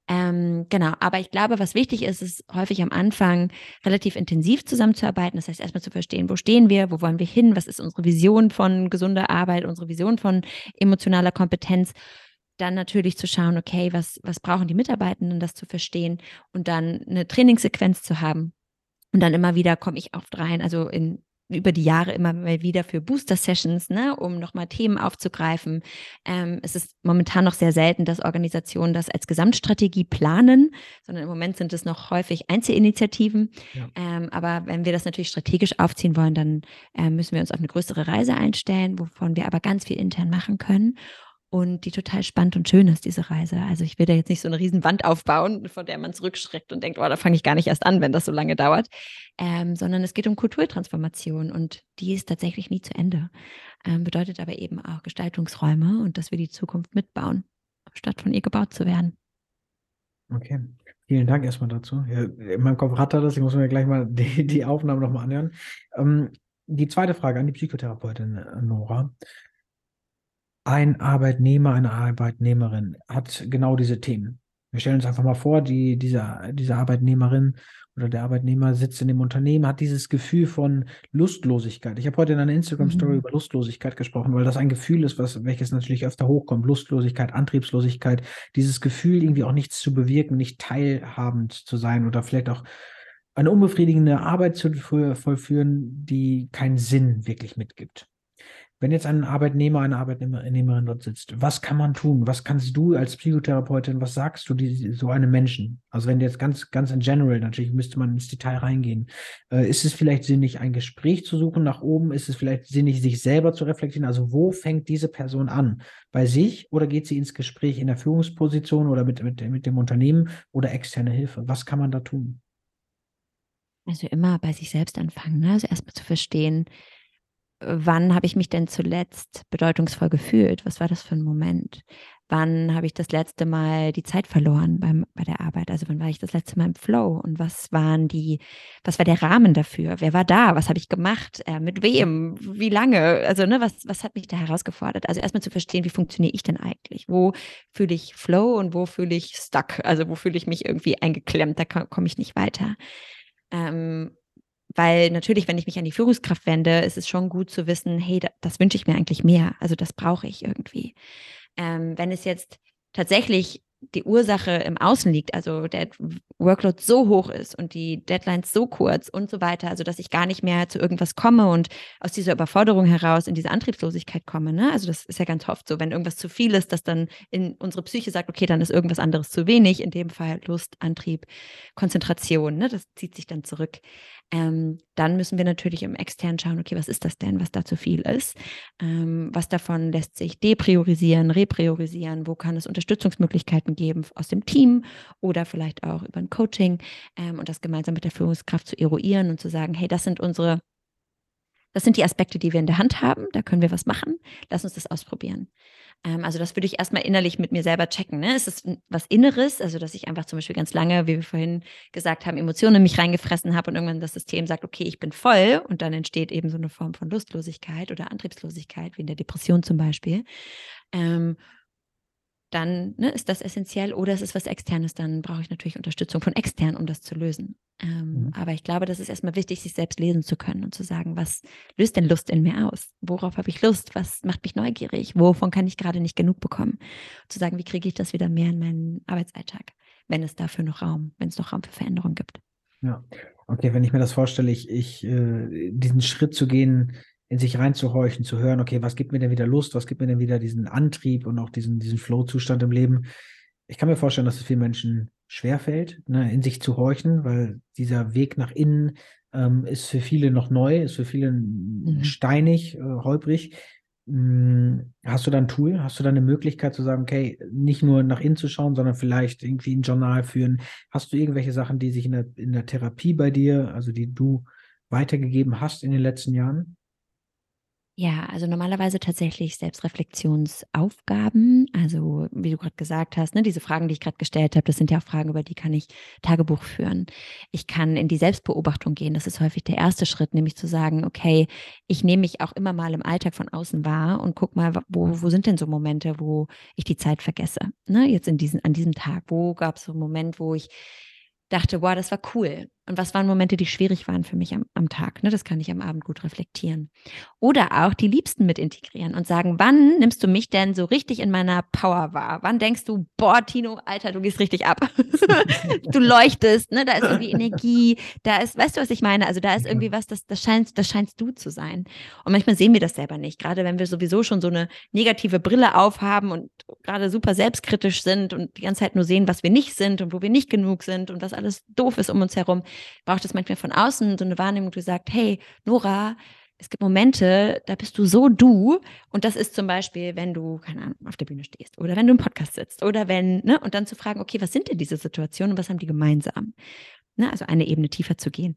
Ähm, genau, aber ich glaube, was wichtig ist, ist häufig am Anfang relativ intensiv zusammenzuarbeiten. Das heißt, erstmal zu verstehen, wo stehen wir, wo wollen wir hin, was ist unsere Vision von gesunder Arbeit, unsere Vision von emotionaler Kompetenz. Dann natürlich zu schauen, okay, was, was brauchen die Mitarbeitenden, das zu verstehen und dann eine Trainingssequenz zu haben. Und dann immer wieder komme ich oft rein, also in über die Jahre immer mal wieder für Booster-Sessions, ne, um nochmal Themen aufzugreifen. Ähm, es ist momentan noch sehr selten, dass Organisationen das als Gesamtstrategie planen, sondern im Moment sind es noch häufig Einzelinitiativen. Ja. Ähm, aber wenn wir das natürlich strategisch aufziehen wollen, dann äh, müssen wir uns auf eine größere Reise einstellen, wovon wir aber ganz viel intern machen können und die total spannend und schön ist, diese Reise. Also ich will da jetzt nicht so eine riesen Wand aufbauen, von der man zurückschreckt und denkt, oh, da fange ich gar nicht erst an, wenn das so lange dauert, ähm, sondern es geht um Kulturtransformation und die ist tatsächlich nie zu Ende. Ähm, bedeutet aber eben auch Gestaltungsräume und dass wir die Zukunft mitbauen, statt von ihr gebaut zu werden. Okay, vielen Dank erstmal dazu. Ja, in meinem Kopf rattert das, ich muss mir gleich mal die, die Aufnahme nochmal anhören. Ähm, die zweite Frage an die Psychotherapeutin äh, Nora ein Arbeitnehmer, eine Arbeitnehmerin hat genau diese Themen. Wir stellen uns einfach mal vor, die, diese, diese Arbeitnehmerin oder der Arbeitnehmer sitzt in dem Unternehmen, hat dieses Gefühl von Lustlosigkeit. Ich habe heute in einer Instagram-Story mhm. über Lustlosigkeit gesprochen, weil das ein Gefühl ist, was, welches natürlich öfter hochkommt. Lustlosigkeit, Antriebslosigkeit, dieses Gefühl, irgendwie auch nichts zu bewirken, nicht teilhabend zu sein oder vielleicht auch eine unbefriedigende Arbeit zu vollführen, die keinen Sinn wirklich mitgibt. Wenn jetzt ein Arbeitnehmer, eine Arbeitnehmerin dort sitzt, was kann man tun? Was kannst du als Psychotherapeutin, was sagst du die, so einem Menschen? Also wenn jetzt ganz, ganz in general, natürlich müsste man ins Detail reingehen. Äh, ist es vielleicht sinnig, ein Gespräch zu suchen nach oben? Ist es vielleicht sinnig, sich selber zu reflektieren? Also wo fängt diese Person an? Bei sich oder geht sie ins Gespräch in der Führungsposition oder mit, mit, mit dem Unternehmen oder externe Hilfe? Was kann man da tun? Also immer bei sich selbst anfangen, ne? also erstmal zu verstehen, wann habe ich mich denn zuletzt bedeutungsvoll gefühlt? Was war das für ein Moment? Wann habe ich das letzte Mal die Zeit verloren beim, bei der Arbeit? Also wann war ich das letzte Mal im Flow? Und was waren die, was war der Rahmen dafür? Wer war da? Was habe ich gemacht? Äh, mit wem? Wie lange? Also, ne, was, was hat mich da herausgefordert? Also erstmal zu verstehen, wie funktioniere ich denn eigentlich? Wo fühle ich Flow und wo fühle ich stuck? Also wo fühle ich mich irgendwie eingeklemmt? Da komme ich nicht weiter. Ähm, weil natürlich, wenn ich mich an die Führungskraft wende, ist es schon gut zu wissen, hey, das, das wünsche ich mir eigentlich mehr. Also das brauche ich irgendwie. Ähm, wenn es jetzt tatsächlich die Ursache im Außen liegt, also der Workload so hoch ist und die Deadlines so kurz und so weiter, also dass ich gar nicht mehr zu irgendwas komme und aus dieser Überforderung heraus in diese Antriebslosigkeit komme. Ne? Also das ist ja ganz oft so, wenn irgendwas zu viel ist, dass dann in unsere Psyche sagt, okay, dann ist irgendwas anderes zu wenig, in dem Fall Lust, Antrieb, Konzentration, ne? das zieht sich dann zurück ähm, dann müssen wir natürlich im externen schauen, okay, was ist das denn, was da zu viel ist? Ähm, was davon lässt sich depriorisieren, repriorisieren? Wo kann es Unterstützungsmöglichkeiten geben aus dem Team oder vielleicht auch über ein Coaching ähm, und das gemeinsam mit der Führungskraft zu eruieren und zu sagen, hey, das sind unsere das sind die Aspekte, die wir in der Hand haben. Da können wir was machen. Lass uns das ausprobieren. Ähm, also das würde ich erstmal innerlich mit mir selber checken. Ne? Ist es was Inneres, also dass ich einfach zum Beispiel ganz lange, wie wir vorhin gesagt haben, Emotionen in mich reingefressen habe und irgendwann das System sagt, okay, ich bin voll und dann entsteht eben so eine Form von Lustlosigkeit oder Antriebslosigkeit, wie in der Depression zum Beispiel. Ähm, dann ne, ist das essentiell oder es ist was Externes, dann brauche ich natürlich Unterstützung von extern, um das zu lösen. Ähm, mhm. Aber ich glaube, das ist erstmal wichtig, sich selbst lesen zu können und zu sagen, was löst denn Lust in mir aus? Worauf habe ich Lust? Was macht mich neugierig? Wovon kann ich gerade nicht genug bekommen? zu sagen, wie kriege ich das wieder mehr in meinen Arbeitsalltag, wenn es dafür noch Raum, wenn es noch Raum für Veränderung gibt. Ja, okay, wenn ich mir das vorstelle, ich, ich äh, diesen Schritt zu gehen, in sich reinzuhorchen, zu hören, okay, was gibt mir denn wieder Lust, was gibt mir denn wieder diesen Antrieb und auch diesen, diesen Flow-Zustand im Leben. Ich kann mir vorstellen, dass es vielen Menschen schwerfällt, ne, in sich zu horchen, weil dieser Weg nach innen ähm, ist für viele noch neu, ist für viele mhm. steinig, äh, holprig. Hm, hast du da ein Tool? Hast du da eine Möglichkeit zu sagen, okay, nicht nur nach innen zu schauen, sondern vielleicht irgendwie ein Journal führen? Hast du irgendwelche Sachen, die sich in der, in der Therapie bei dir, also die du weitergegeben hast in den letzten Jahren? Ja, also normalerweise tatsächlich Selbstreflexionsaufgaben. Also wie du gerade gesagt hast, ne, diese Fragen, die ich gerade gestellt habe, das sind ja auch Fragen, über die kann ich Tagebuch führen. Ich kann in die Selbstbeobachtung gehen. Das ist häufig der erste Schritt, nämlich zu sagen, okay, ich nehme mich auch immer mal im Alltag von außen wahr und guck mal, wo, wo sind denn so Momente, wo ich die Zeit vergesse. Ne? Jetzt in diesen, an diesem Tag, wo gab es so einen Moment, wo ich dachte, wow, das war cool. Und was waren Momente, die schwierig waren für mich am, am Tag? Ne? Das kann ich am Abend gut reflektieren. Oder auch die Liebsten mit integrieren und sagen, wann nimmst du mich denn so richtig in meiner Power wahr? Wann denkst du, boah, Tino, Alter, du gehst richtig ab. du leuchtest, ne? Da ist irgendwie Energie, da ist, weißt du, was ich meine? Also da ist irgendwie was, das, das, scheinst, das scheinst du zu sein. Und manchmal sehen wir das selber nicht, gerade wenn wir sowieso schon so eine negative Brille aufhaben und gerade super selbstkritisch sind und die ganze Zeit nur sehen, was wir nicht sind und wo wir nicht genug sind und was alles doof ist um uns herum, braucht es manchmal von außen so eine Wahrnehmung, die sagt, hey, Nora, es gibt Momente, da bist du so du. Und das ist zum Beispiel, wenn du, keine Ahnung, auf der Bühne stehst oder wenn du im Podcast sitzt oder wenn, ne, und dann zu fragen, okay, was sind denn diese Situationen und was haben die gemeinsam? Ne, also eine Ebene tiefer zu gehen.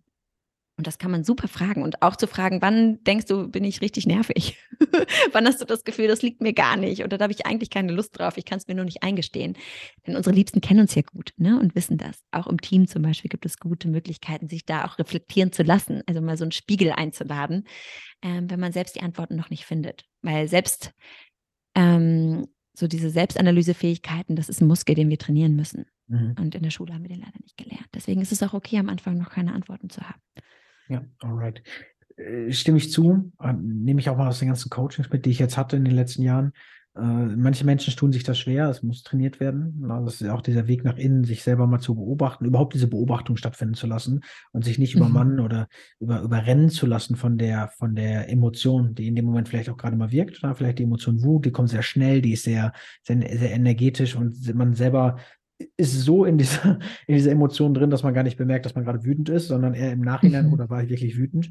Und das kann man super fragen und auch zu fragen, wann denkst du, bin ich richtig nervig? wann hast du das Gefühl, das liegt mir gar nicht oder da habe ich eigentlich keine Lust drauf, ich kann es mir nur nicht eingestehen. Denn unsere Liebsten kennen uns ja gut ne? und wissen das. Auch im Team zum Beispiel gibt es gute Möglichkeiten, sich da auch reflektieren zu lassen, also mal so einen Spiegel einzuladen, ähm, wenn man selbst die Antworten noch nicht findet. Weil selbst ähm, so diese Selbstanalysefähigkeiten, das ist ein Muskel, den wir trainieren müssen. Mhm. Und in der Schule haben wir den leider nicht gelernt. Deswegen ist es auch okay, am Anfang noch keine Antworten zu haben. Ja, alright. Äh, stimme ich zu. Äh, nehme ich auch mal aus den ganzen Coachings mit, die ich jetzt hatte in den letzten Jahren. Äh, manche Menschen tun sich das schwer, es muss trainiert werden. Das ist auch dieser Weg nach innen, sich selber mal zu beobachten, überhaupt diese Beobachtung stattfinden zu lassen und sich nicht mhm. übermannen oder über, überrennen zu lassen von der, von der Emotion, die in dem Moment vielleicht auch gerade mal wirkt. Oder vielleicht die Emotion Wut, die kommt sehr schnell, die ist sehr, sehr, sehr energetisch und man selber ist so in dieser, in dieser Emotion drin, dass man gar nicht bemerkt, dass man gerade wütend ist, sondern eher im Nachhinein, mhm. oder war ich wirklich wütend?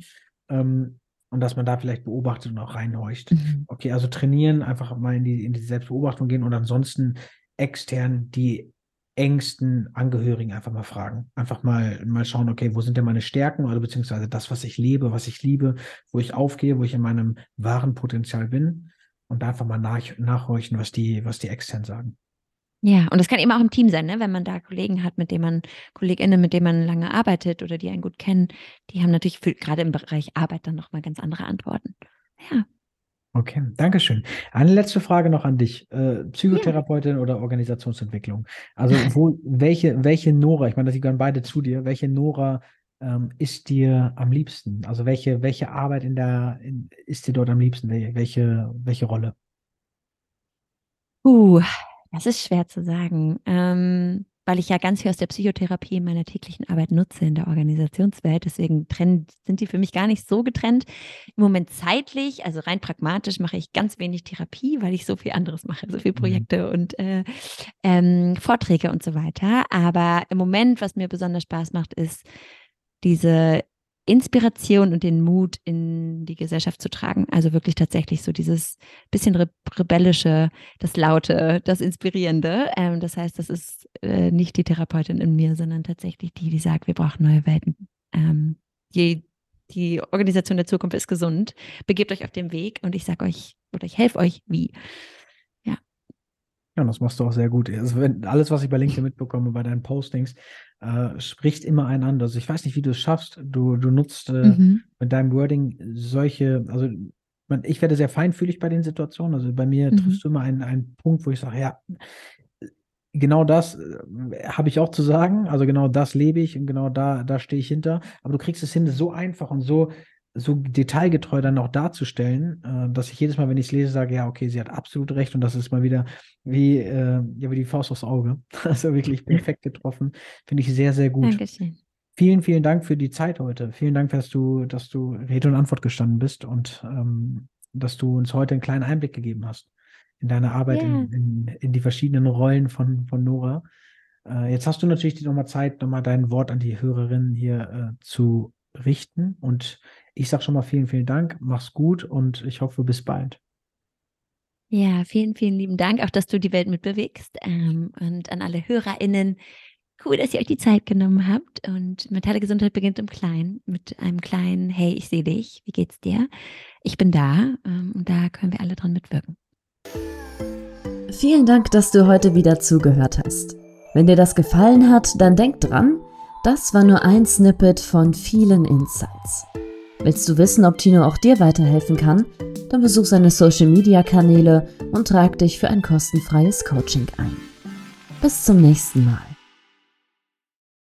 Ähm, und dass man da vielleicht beobachtet und auch reinhorcht. Mhm. Okay, also trainieren, einfach mal in die, in die Selbstbeobachtung gehen und ansonsten extern die engsten Angehörigen einfach mal fragen. Einfach mal, mal schauen, okay, wo sind denn meine Stärken oder beziehungsweise das, was ich lebe, was ich liebe, wo ich aufgehe, wo ich in meinem wahren Potenzial bin und da einfach mal nach, nachhorchen, was die, was die extern sagen. Ja, und das kann eben auch im Team sein, ne? wenn man da Kollegen hat, mit denen man, KollegInnen, mit denen man lange arbeitet oder die einen gut kennen, die haben natürlich für, gerade im Bereich Arbeit dann nochmal ganz andere Antworten. Ja. Okay, danke schön. Eine letzte Frage noch an dich. Äh, Psychotherapeutin ja. oder Organisationsentwicklung? Also wo, welche, welche Nora, ich meine, die gehören beide zu dir, welche Nora ähm, ist dir am liebsten? Also welche, welche Arbeit in der, in, ist dir dort am liebsten? Welche, welche Rolle? Uh, das ist schwer zu sagen, ähm, weil ich ja ganz viel aus der Psychotherapie in meiner täglichen Arbeit nutze in der Organisationswelt. Deswegen trennen, sind die für mich gar nicht so getrennt. Im Moment zeitlich, also rein pragmatisch, mache ich ganz wenig Therapie, weil ich so viel anderes mache, so viele mhm. Projekte mhm. und äh, ähm, Vorträge und so weiter. Aber im Moment, was mir besonders Spaß macht, ist diese Inspiration und den Mut in die Gesellschaft zu tragen. Also wirklich tatsächlich so dieses bisschen re rebellische, das Laute, das Inspirierende. Ähm, das heißt, das ist äh, nicht die Therapeutin in mir, sondern tatsächlich die, die sagt, wir brauchen neue Welten. Ähm, je, die Organisation der Zukunft ist gesund. Begebt euch auf den Weg und ich sage euch oder ich helfe euch, wie. Ja, das machst du auch sehr gut. Also wenn, alles, was ich bei LinkedIn mitbekomme, bei deinen Postings, äh, spricht immer einander. Also ich weiß nicht, wie du es schaffst. Du, du nutzt äh, mhm. mit deinem Wording solche, also man, ich werde sehr feinfühlig bei den Situationen. Also bei mir mhm. triffst du immer einen, einen Punkt, wo ich sage, ja, genau das äh, habe ich auch zu sagen. Also genau das lebe ich und genau da, da stehe ich hinter. Aber du kriegst es hin, so einfach und so so detailgetreu dann auch darzustellen, äh, dass ich jedes Mal, wenn ich es lese, sage, ja, okay, sie hat absolut recht und das ist mal wieder wie, äh, ja, wie die Faust aufs Auge. Also wirklich perfekt getroffen. Finde ich sehr, sehr gut. Dankeschön. Vielen, vielen Dank für die Zeit heute. Vielen Dank, dass du, dass du Rede und Antwort gestanden bist und ähm, dass du uns heute einen kleinen Einblick gegeben hast in deine Arbeit, yeah. in, in, in, die verschiedenen Rollen von, von Nora. Äh, jetzt hast du natürlich nochmal Zeit, nochmal dein Wort an die Hörerinnen hier äh, zu richten und ich sage schon mal vielen, vielen Dank. Mach's gut und ich hoffe, bis bald. Ja, vielen, vielen lieben Dank, auch dass du die Welt mitbewegst. Ähm, und an alle HörerInnen, cool, dass ihr euch die Zeit genommen habt. Und mentale Gesundheit beginnt im Kleinen, mit einem kleinen Hey, ich sehe dich, wie geht's dir? Ich bin da ähm, und da können wir alle dran mitwirken. Vielen Dank, dass du heute wieder zugehört hast. Wenn dir das gefallen hat, dann denk dran, das war nur ein Snippet von vielen Insights. Willst du wissen, ob Tino auch dir weiterhelfen kann? Dann besuch seine Social Media Kanäle und trag dich für ein kostenfreies Coaching ein. Bis zum nächsten Mal.